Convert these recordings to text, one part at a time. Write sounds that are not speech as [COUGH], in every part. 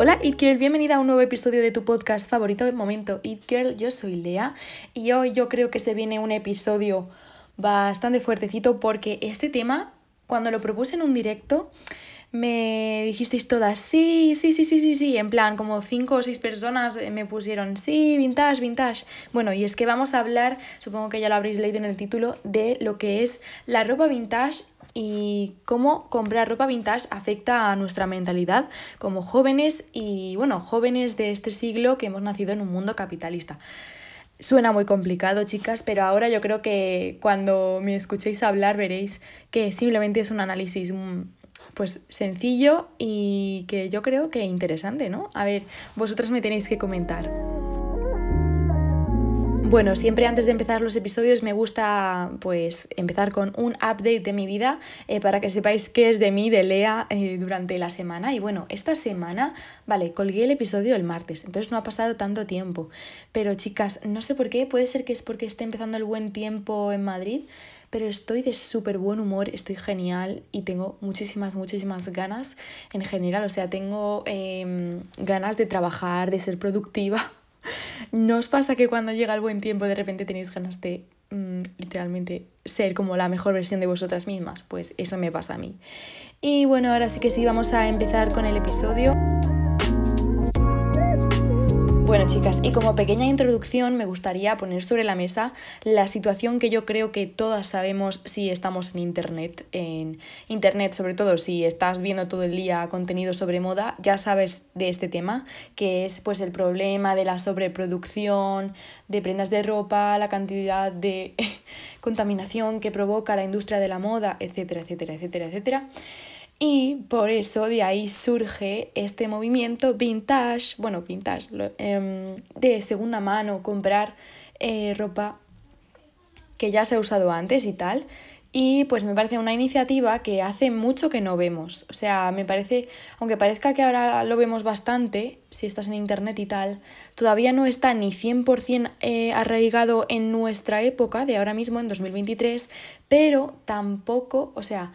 Hola It Girl, bienvenida a un nuevo episodio de tu podcast favorito del momento It Girl, yo soy Lea y hoy yo creo que se viene un episodio bastante fuertecito porque este tema cuando lo propuse en un directo me dijisteis todas, sí, sí, sí, sí, sí, sí, en plan, como cinco o seis personas me pusieron, sí, vintage, vintage. Bueno, y es que vamos a hablar, supongo que ya lo habréis leído en el título, de lo que es la ropa vintage y cómo comprar ropa vintage afecta a nuestra mentalidad como jóvenes y, bueno, jóvenes de este siglo que hemos nacido en un mundo capitalista. Suena muy complicado, chicas, pero ahora yo creo que cuando me escuchéis hablar veréis que simplemente es un análisis mm, pues sencillo y que yo creo que interesante, ¿no? A ver, vosotras me tenéis que comentar. Bueno, siempre antes de empezar los episodios me gusta pues empezar con un update de mi vida eh, para que sepáis qué es de mí, de Lea, eh, durante la semana. Y bueno, esta semana, vale, colgué el episodio el martes, entonces no ha pasado tanto tiempo. Pero chicas, no sé por qué, puede ser que es porque esté empezando el buen tiempo en Madrid, pero estoy de súper buen humor, estoy genial y tengo muchísimas, muchísimas ganas en general. O sea, tengo em, ganas de trabajar, de ser productiva ¿No os pasa que cuando llega el buen tiempo de repente tenéis ganas de mm, literalmente ser como la mejor versión de vosotras mismas? Pues eso me pasa a mí. Y bueno, ahora sí que sí, vamos a empezar con el episodio. Bueno, chicas, y como pequeña introducción me gustaría poner sobre la mesa la situación que yo creo que todas sabemos si estamos en Internet. En Internet, sobre todo si estás viendo todo el día contenido sobre moda, ya sabes de este tema, que es pues el problema de la sobreproducción de prendas de ropa, la cantidad de [LAUGHS] contaminación que provoca la industria de la moda, etcétera, etcétera, etcétera, etcétera. Y por eso de ahí surge este movimiento vintage, bueno, vintage, em, de segunda mano, comprar eh, ropa que ya se ha usado antes y tal. Y pues me parece una iniciativa que hace mucho que no vemos. O sea, me parece, aunque parezca que ahora lo vemos bastante, si estás en internet y tal, todavía no está ni 100% eh, arraigado en nuestra época de ahora mismo, en 2023, pero tampoco, o sea,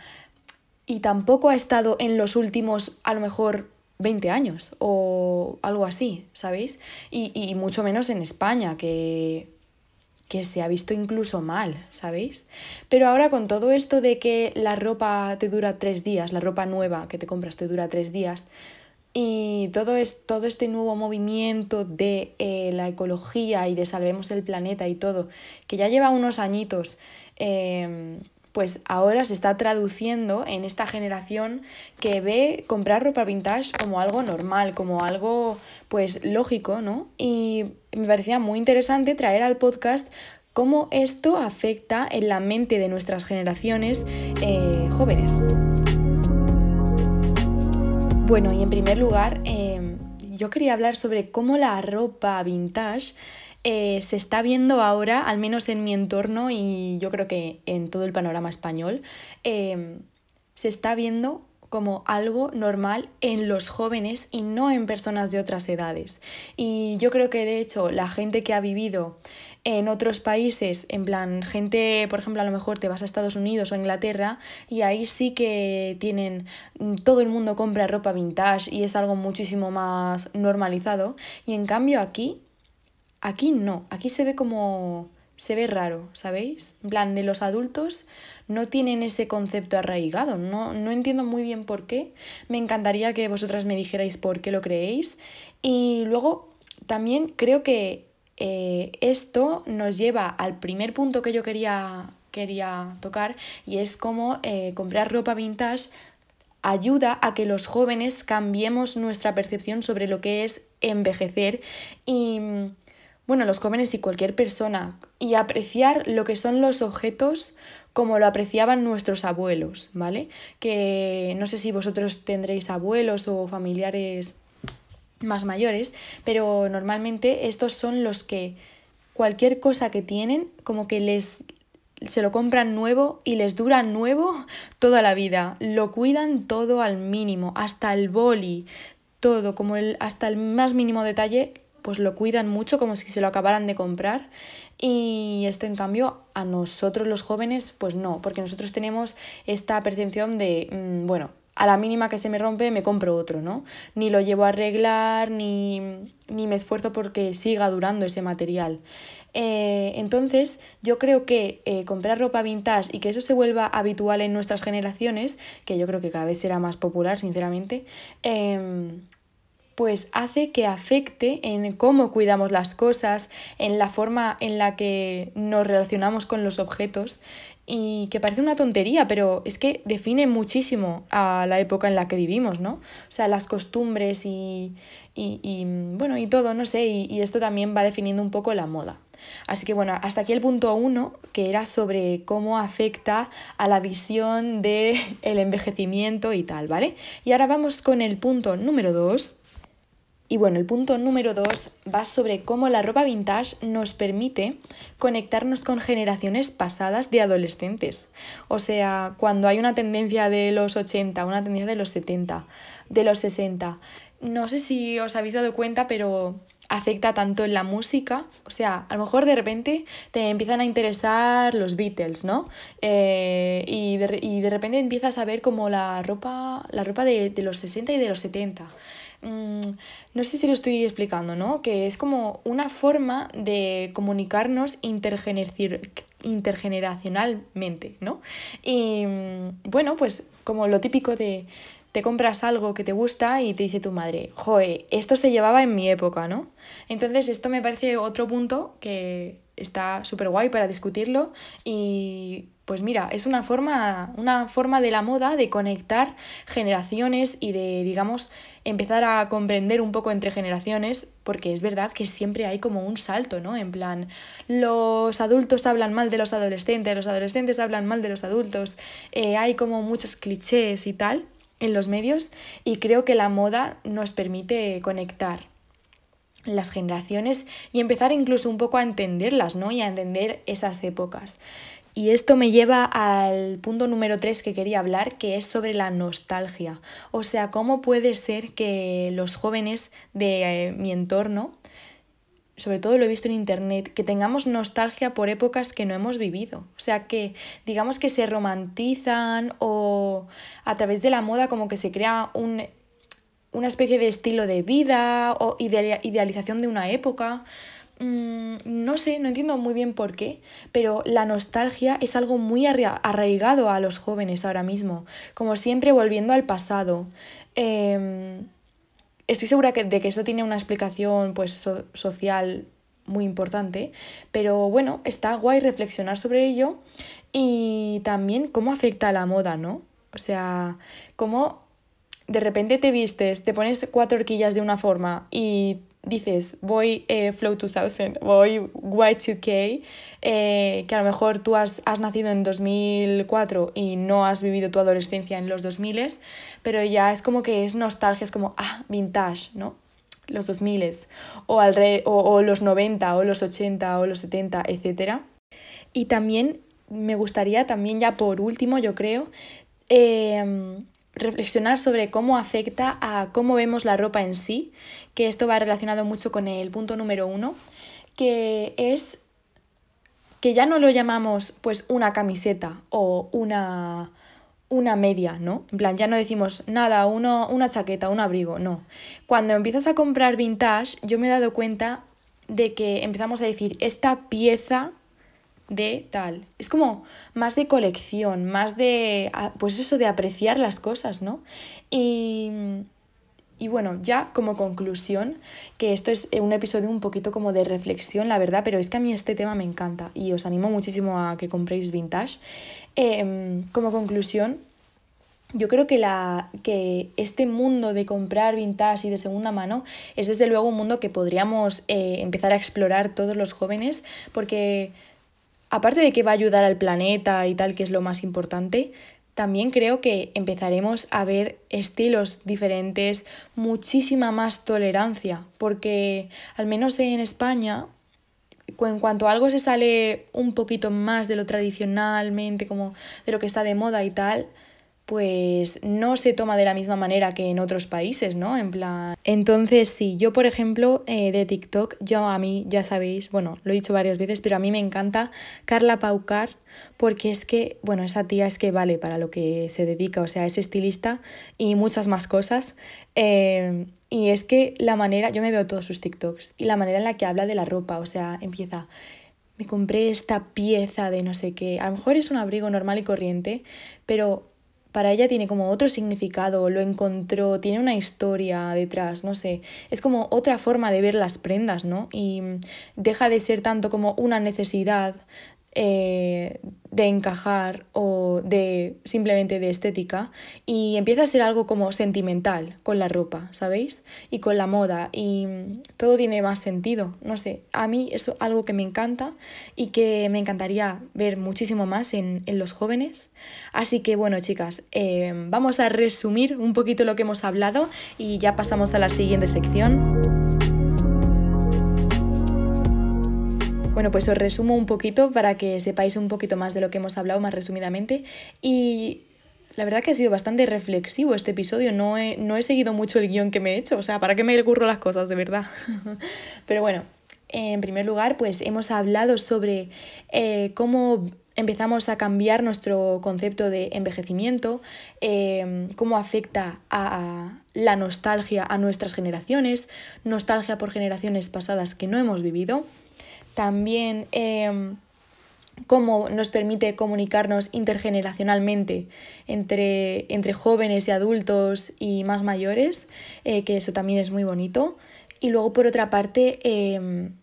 y tampoco ha estado en los últimos, a lo mejor, 20 años o algo así, ¿sabéis? Y, mucho menos en España, que, que se ha visto incluso mal, ¿sabéis? Pero ahora con todo esto de que la ropa te dura tres días, la ropa nueva que te compras te dura tres días, y todo, es, todo este nuevo movimiento de eh, la ecología y de salvemos el planeta y todo, que ya lleva unos añitos, eh, pues ahora se está traduciendo en esta generación que ve comprar ropa vintage como algo normal, como algo pues lógico, ¿no? Y me parecía muy interesante traer al podcast cómo esto afecta en la mente de nuestras generaciones eh, jóvenes. Bueno, y en primer lugar, em, yo quería hablar sobre cómo la ropa vintage eh, se está viendo ahora, al menos en mi entorno y yo creo que en todo el panorama español, em, se está viendo como algo normal en los jóvenes y no en personas de otras edades. Y yo creo que de hecho la gente que ha vivido en otros países, en plan, gente, por ejemplo, a lo mejor te vas a Estados Unidos o Inglaterra y ahí sí que tienen, mm, todo el mundo compra ropa vintage y es algo muchísimo más normalizado. Y en cambio aquí Aquí no, aquí se ve como... se ve raro, ¿sabéis? En plan, de los adultos no tienen ese concepto arraigado, no, no entiendo muy bien por qué. Me encantaría que vosotras me dijerais por qué lo creéis. Y luego también creo que eh, esto nos lleva al primer punto que yo quería, quería tocar y es cómo eh, comprar ropa vintage ayuda a que los jóvenes cambiemos nuestra percepción sobre lo que es envejecer y bueno, los jóvenes y cualquier persona, y apreciar lo que son los objetos como lo apreciaban nuestros abuelos, ¿vale? Que no sé si vosotros tendréis abuelos o familiares más mayores, pero normalmente estos son los que cualquier cosa que tienen, como que les se lo compran nuevo y les dura nuevo [LAUGHS] toda la vida. Lo cuidan todo al mínimo, hasta el boli, todo, como el, hasta el más mínimo detalle pues lo cuidan mucho como si se lo acabaran de comprar y esto en cambio a nosotros los jóvenes pues no, porque nosotros tenemos esta percepción de, mm, bueno, a la mínima que se me rompe me compro otro, ¿no? Ni lo llevo a arreglar, ni, ni me esfuerzo porque siga durando ese material. Eh, entonces, yo creo que eh, comprar ropa vintage y que eso se vuelva habitual en nuestras generaciones, que yo creo que cada vez será más popular, sinceramente, em, pues hace que afecte en cómo cuidamos las cosas, en la forma en la que nos relacionamos con los objetos y que parece una tontería, pero es que define muchísimo a la época en la que vivimos, ¿no? O sea, las costumbres y, y, bueno, y todo, no sé, y, y, esto también va definiendo un poco la moda. Así que bueno, hasta aquí el punto uno, que era sobre cómo afecta a la visión del [LAUGHS] el envejecimiento y tal, ¿vale? Y ahora vamos con el punto número dos, y bueno, el punto número dos va sobre cómo la ropa vintage nos permite conectarnos con generaciones pasadas de adolescentes. O sea, cuando hay una tendencia de los 80, una tendencia de los 70, de los 60. No sé si os habéis dado cuenta, pero afecta tanto en la música, o sea, a lo mejor de repente te empiezan a interesar los Beatles, ¿no? Eh, y, de, y, de, repente empiezas a ver como la ropa, la ropa de, de los 60 y de los 70. Mm, no sé si lo estoy explicando, ¿no? Que es como una forma de comunicarnos intergeneracionalmente, ¿no? Y mm, bueno, pues como lo típico de te compras algo que te gusta y te dice tu madre, joe, esto se llevaba en mi época, ¿no? Entonces esto me parece otro punto que está súper guay para discutirlo y pues mira, es una forma, una forma de la moda de conectar generaciones y de, digamos, empezar a comprender un poco entre generaciones, porque es verdad que siempre hay como un salto, ¿no? En plan, los adultos hablan mal de los adolescentes, los adolescentes hablan mal de los adultos, eh, hay como muchos clichés y tal en los medios, y creo que la moda nos permite conectar las generaciones y empezar incluso un poco a entenderlas, ¿no? Y a entender esas épocas. Y esto me lleva al punto número 3 que quería hablar, que es sobre la nostalgia. O sea, cómo puede ser que los jóvenes de eh, mi entorno, sobre todo lo he visto en internet, que tengamos nostalgia por épocas que no hemos vivido. O sea, que digamos que se romantizan o a través de la moda como que se crea un, una especie de estilo de vida o idealización de una época. Mm, no sé, no entiendo muy bien por qué, pero la nostalgia es algo muy arraigado a los jóvenes ahora mismo, como siempre volviendo al pasado. Em, estoy segura de que esto tiene una explicación pues, social muy importante, pero bueno, está guay reflexionar sobre ello y también cómo afecta a la moda, ¿no? O sea, cómo de repente te vistes, te pones cuatro horquillas de una forma y dices, voy eh, Flow 2000, voy Y2K, eh, que a lo mejor tú has, nacido en 2004 y no has vivido tu adolescencia en los 2000, pero ya es como que es nostalgia, es como, ah, vintage, ¿no? Los 2000 o, al o, o los 90 o los 80 o los 70, etc. Y también me gustaría, también ya por último, yo creo, eh, reflexionar sobre cómo afecta a cómo vemos la ropa en sí, que esto va relacionado mucho con el punto número uno, que es que ya no lo llamamos pues una camiseta o una, una media, ¿no? En plan, ya no decimos nada, uno, una chaqueta, un abrigo, no. Cuando empiezas a comprar vintage, yo me he dado cuenta de que empezamos a decir, esta pieza de tal. Es como más de colección, más de, pues eso, de apreciar las cosas, ¿no? Y, y bueno, ya como conclusión, que esto es un episodio un poquito como de reflexión, la verdad, pero es que a mí este tema me encanta y os animo muchísimo a que compréis vintage. Em, como conclusión, yo creo que, la, que este mundo de comprar vintage y de segunda mano es desde luego un mundo que podríamos eh, empezar a explorar todos los jóvenes porque aparte de que va a ayudar al planeta y tal, que es lo más importante, también creo que empezaremos a ver estilos diferentes, muchísima más tolerancia, porque al menos en España, en cuanto algo se sale un poquito más de lo tradicionalmente, como de lo que está de moda y tal, pues no se toma de la misma manera que en otros países, ¿no? En plan... Entonces, sí, yo por ejemplo eh, de TikTok, yo a mí, ya sabéis, bueno, lo he dicho varias veces, pero a mí me encanta Carla Paucar porque es que, bueno, esa tía es que vale para lo que se dedica, o sea, es estilista y muchas más cosas. Eh, y es que la manera, yo me veo todos sus TikToks y la manera en la que habla de la ropa, o sea, empieza, me compré esta pieza de no sé qué, a lo mejor es un abrigo normal y corriente, pero para ella tiene como otro significado, lo encontró, tiene una historia detrás, no sé, es como otra forma de ver las prendas, ¿no? Y deja de ser tanto como una necesidad eh, de encajar o de simplemente de estética y empieza a ser algo como sentimental con la ropa, ¿sabéis? Y con la moda y todo tiene más sentido, no sé, a mí es algo que me encanta y que me encantaría ver muchísimo más en, en los jóvenes. Así que bueno chicas, eh, vamos a resumir un poquito lo que hemos hablado y ya pasamos a la siguiente sección. Bueno, pues os resumo un poquito para que sepáis un poquito más de lo que hemos hablado más resumidamente. Y la verdad que ha sido bastante reflexivo este episodio. No he, no he seguido mucho el guion que me he hecho. O sea, ¿para qué me recurro las cosas, de verdad? [LAUGHS] Pero bueno, en primer lugar, pues hemos hablado sobre eh, cómo empezamos a cambiar nuestro concepto de envejecimiento, eh, cómo afecta a, la nostalgia a nuestras generaciones, nostalgia por generaciones pasadas que no hemos vivido también em, cómo nos permite comunicarnos intergeneracionalmente entre, entre, jóvenes y adultos y más mayores, eh, que eso también es muy bonito. Y luego, por otra parte, em,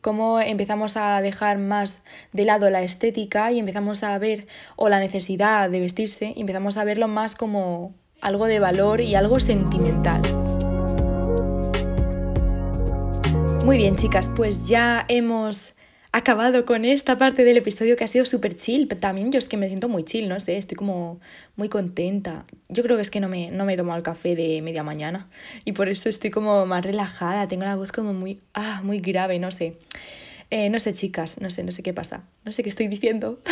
cómo empezamos a dejar más de lado la estética y empezamos a ver, o la necesidad de vestirse, y empezamos a verlo más como algo de valor y algo sentimental. Muy bien, chicas, pues ya hemos acabado con esta parte del episodio que ha sido súper chill. También yo es que me siento muy chill, no sé, estoy como muy contenta. Yo creo que es que no me, no me he tomado el café de media mañana y por eso estoy como más relajada, tengo la voz como muy, ah, muy grave, no sé. Eh, no sé, chicas, no sé, no sé qué pasa, no sé qué estoy diciendo. [LAUGHS]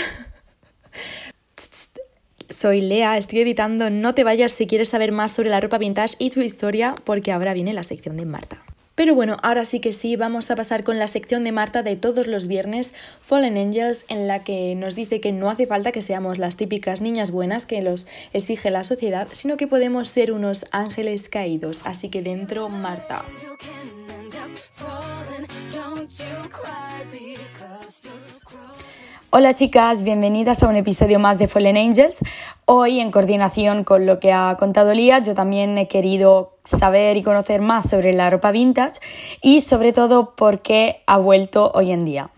Soy Lea, estoy editando No te vayas si quieres saber más sobre la ropa vintage y tu historia, porque ahora viene la sección de Marta. Pero bueno, ahora sí que sí, vamos a pasar con la sección de Marta de todos los viernes, Fallen Angels, en la que nos dice que no hace falta que seamos las típicas niñas buenas que los exige la sociedad, sino que podemos ser unos ángeles caídos. Así que dentro, Marta. Hola chicas, bienvenidas a un episodio más de Fallen Angels. Hoy, en coordinación con lo que ha contado Lía, yo también he querido saber y conocer más sobre la ropa vintage y sobre todo por qué ha vuelto hoy en día.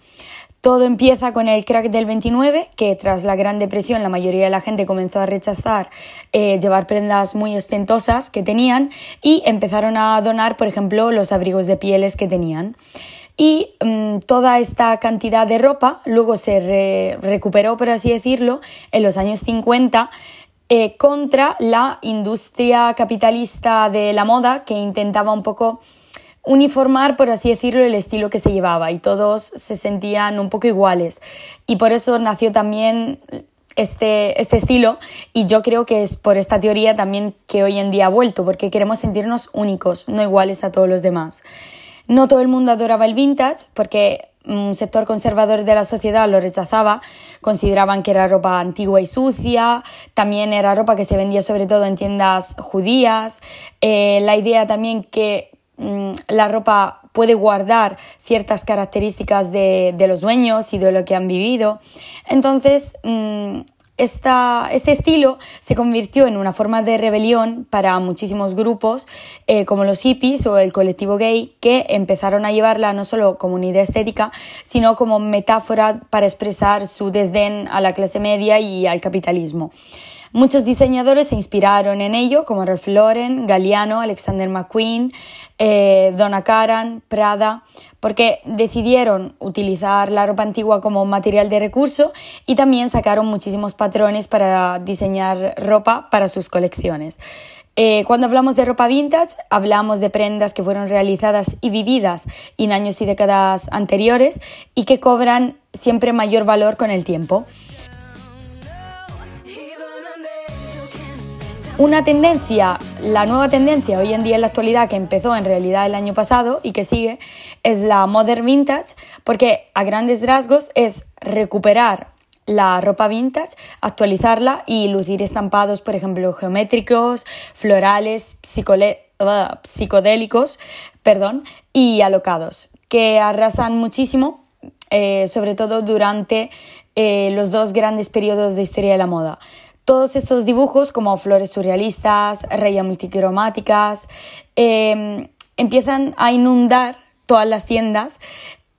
Todo empieza con el crack del 29, que tras la Gran Depresión la mayoría de la gente comenzó a rechazar eh, llevar prendas muy ostentosas que tenían y empezaron a donar, por ejemplo, los abrigos de pieles que tenían y mm, toda esta cantidad de ropa luego se recuperó, por así decirlo, en los años 50 eh, contra la industria capitalista de la moda que intentaba un poco uniformar, por así decirlo, el estilo que se llevaba y todos se sentían un poco iguales. Y por eso nació también este, este estilo y yo creo que es por esta teoría también que hoy en día ha vuelto, porque queremos sentirnos únicos, no iguales a todos los demás. No todo el mundo adoraba el vintage porque un sector conservador de la sociedad lo rechazaba, consideraban que era ropa antigua y sucia, también era ropa que se vendía sobre todo en tiendas judías, eh, la idea también que mm, la ropa puede guardar ciertas características de, los dueños y de lo que han vivido. Entonces, este estilo se convirtió en una forma de rebelión para muchísimos grupos, eh, como los hippies o el colectivo gay, que empezaron a llevarla no solo como unidad estética, sino como metáfora para expresar su desdén a la clase media y al capitalismo. Muchos diseñadores se inspiraron en ello, como Ralph Lauren, Galliano, Alexander McQueen, eh, Donna Karan, Prada, porque decidieron utilizar la ropa antigua como material de recurso y también sacaron muchísimos patrones para diseñar ropa para sus colecciones. Eh, cuando hablamos de ropa vintage, hablamos de prendas que fueron realizadas y vividas en años y décadas anteriores y que cobran siempre mayor valor con el tiempo. Una tendencia, la nueva tendencia hoy en día en la actualidad que empezó en realidad el año pasado y que sigue es la modern vintage porque a grandes rasgos es recuperar la ropa vintage, actualizarla y lucir estampados, por ejemplo, geométricos, florales, psicodélicos perdón, y alocados, que arrasan muchísimo, eh, sobre todo durante eh, los dos grandes periodos de historia de la moda. Todos estos dibujos, como flores surrealistas, rayas multicromáticas, em, empiezan a inundar todas las tiendas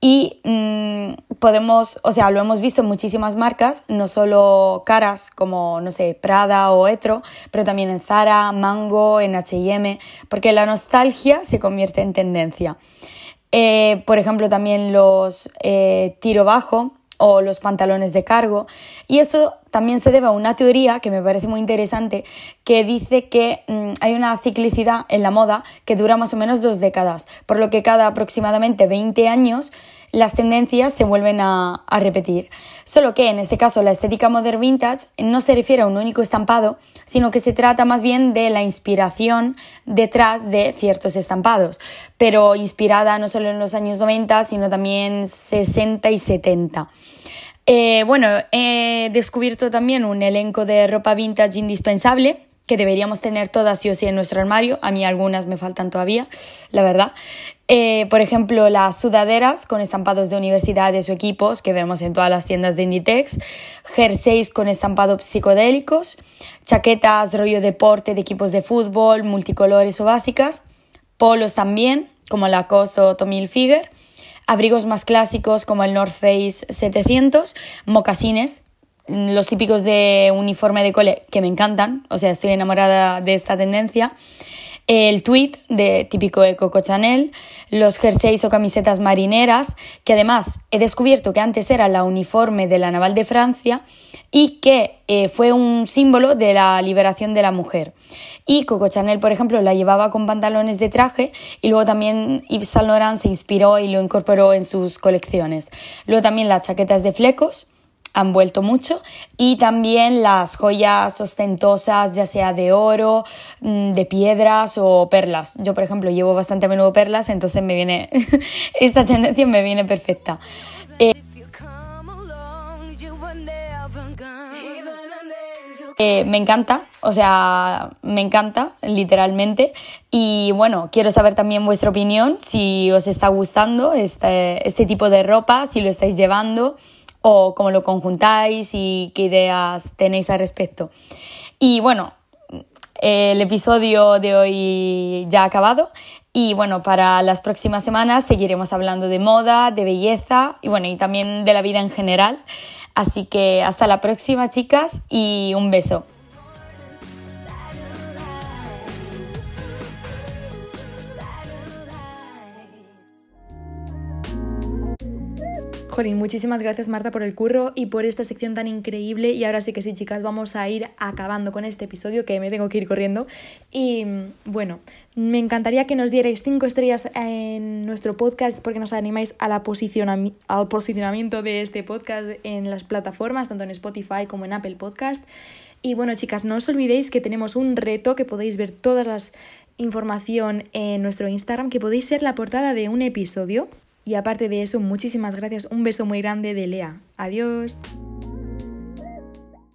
y mm, podemos, o sea, lo hemos visto en muchísimas marcas, no solo caras como, no sé, Prada o Etro, pero también en Zara, Mango, en HM, porque la nostalgia se convierte en tendencia. Eh, por ejemplo, también los eh, tiro bajo o los pantalones de cargo. Y esto también se debe a una teoría que me parece muy interesante que dice que mm, hay una ciclicidad en la moda que dura más o menos dos décadas, por lo que cada aproximadamente 20 años las tendencias se vuelven a, repetir. Solo que en este caso la estética modern vintage no se refiere a un único estampado, sino que se trata más bien de la inspiración detrás de ciertos estampados, pero inspirada no solo en los años 90, sino también 60 y 70. Eh, bueno, he descubierto también un elenco de ropa vintage indispensable que deberíamos tener todas sí o sí en nuestro armario. A mí algunas me faltan todavía, la verdad. Eh, por ejemplo, las sudaderas con estampados de universidades o equipos que vemos en todas las tiendas de Inditex, jerseys con estampados psicodélicos, chaquetas rollo deporte de equipos de fútbol, multicolores o básicas, polos también, como Lacoste o Tommy Hilfiger, abrigos más clásicos como el North Face 700, mocasines, los típicos de uniforme de cole que me encantan, o sea, estoy enamorada de esta tendencia. El tweet de típico de Coco Chanel, los jerseys o camisetas marineras, que además he descubierto que antes era la uniforme de la Naval de Francia y que eh, fue un símbolo de la liberación de la mujer. Y Coco Chanel, por ejemplo, la llevaba con pantalones de traje y luego también Yves Saint Laurent se inspiró y lo incorporó en sus colecciones. Luego también las chaquetas de flecos han vuelto mucho y también las joyas ostentosas, ya sea de oro, mm, de piedras o perlas. Yo, por ejemplo, llevo bastante a menudo perlas, entonces me viene [LAUGHS] esta tendencia me viene perfecta. Eh, me encanta, o sea, me encanta, literalmente. Y bueno, quiero saber también vuestra opinión, si os está gustando este, este tipo de ropa, si lo estáis llevando o cómo lo conjuntáis y qué ideas tenéis al respecto. Y bueno, el episodio de hoy ya ha acabado y bueno, para las próximas semanas seguiremos hablando de moda, de belleza y bueno, y también de la vida en general. Así que hasta la próxima chicas y un beso. Jolín, muchísimas gracias Marta por el curro y por esta sección tan increíble. Y ahora sí que sí, chicas, vamos a ir acabando con este episodio que me tengo que ir corriendo. Y bueno, me encantaría que nos dierais cinco estrellas en nuestro podcast porque nos animáis a la al posicionamiento de este podcast en las plataformas, tanto en Spotify como en Apple Podcast. Y bueno, chicas, no os olvidéis que tenemos un reto que podéis ver todas las información en nuestro Instagram, que podéis ser la portada de un episodio. Y aparte de eso, muchísimas gracias. Un beso muy grande de Lea. Adiós.